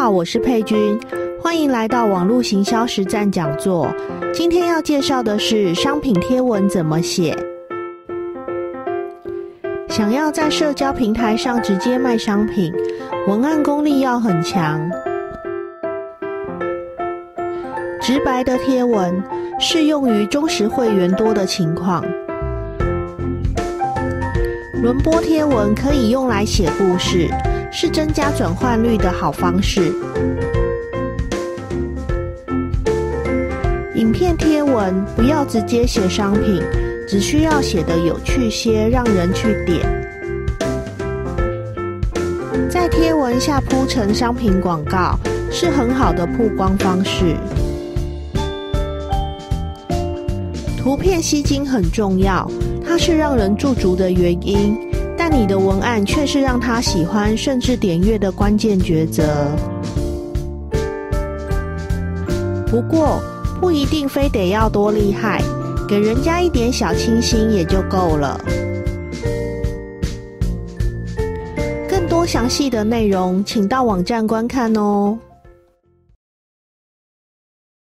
好，我是佩君，欢迎来到网络行销实战讲座。今天要介绍的是商品贴文怎么写。想要在社交平台上直接卖商品，文案功力要很强。直白的贴文适用于忠实会员多的情况。轮播贴文可以用来写故事，是增加转换率的好方式。影片贴文不要直接写商品，只需要写的有趣些，让人去点。在贴文下铺成商品广告，是很好的曝光方式。图片吸睛很重要。它是让人驻足的原因，但你的文案却是让他喜欢甚至点阅的关键抉择。不过，不一定非得要多厉害，给人家一点小清新也就够了。更多详细的内容，请到网站观看哦。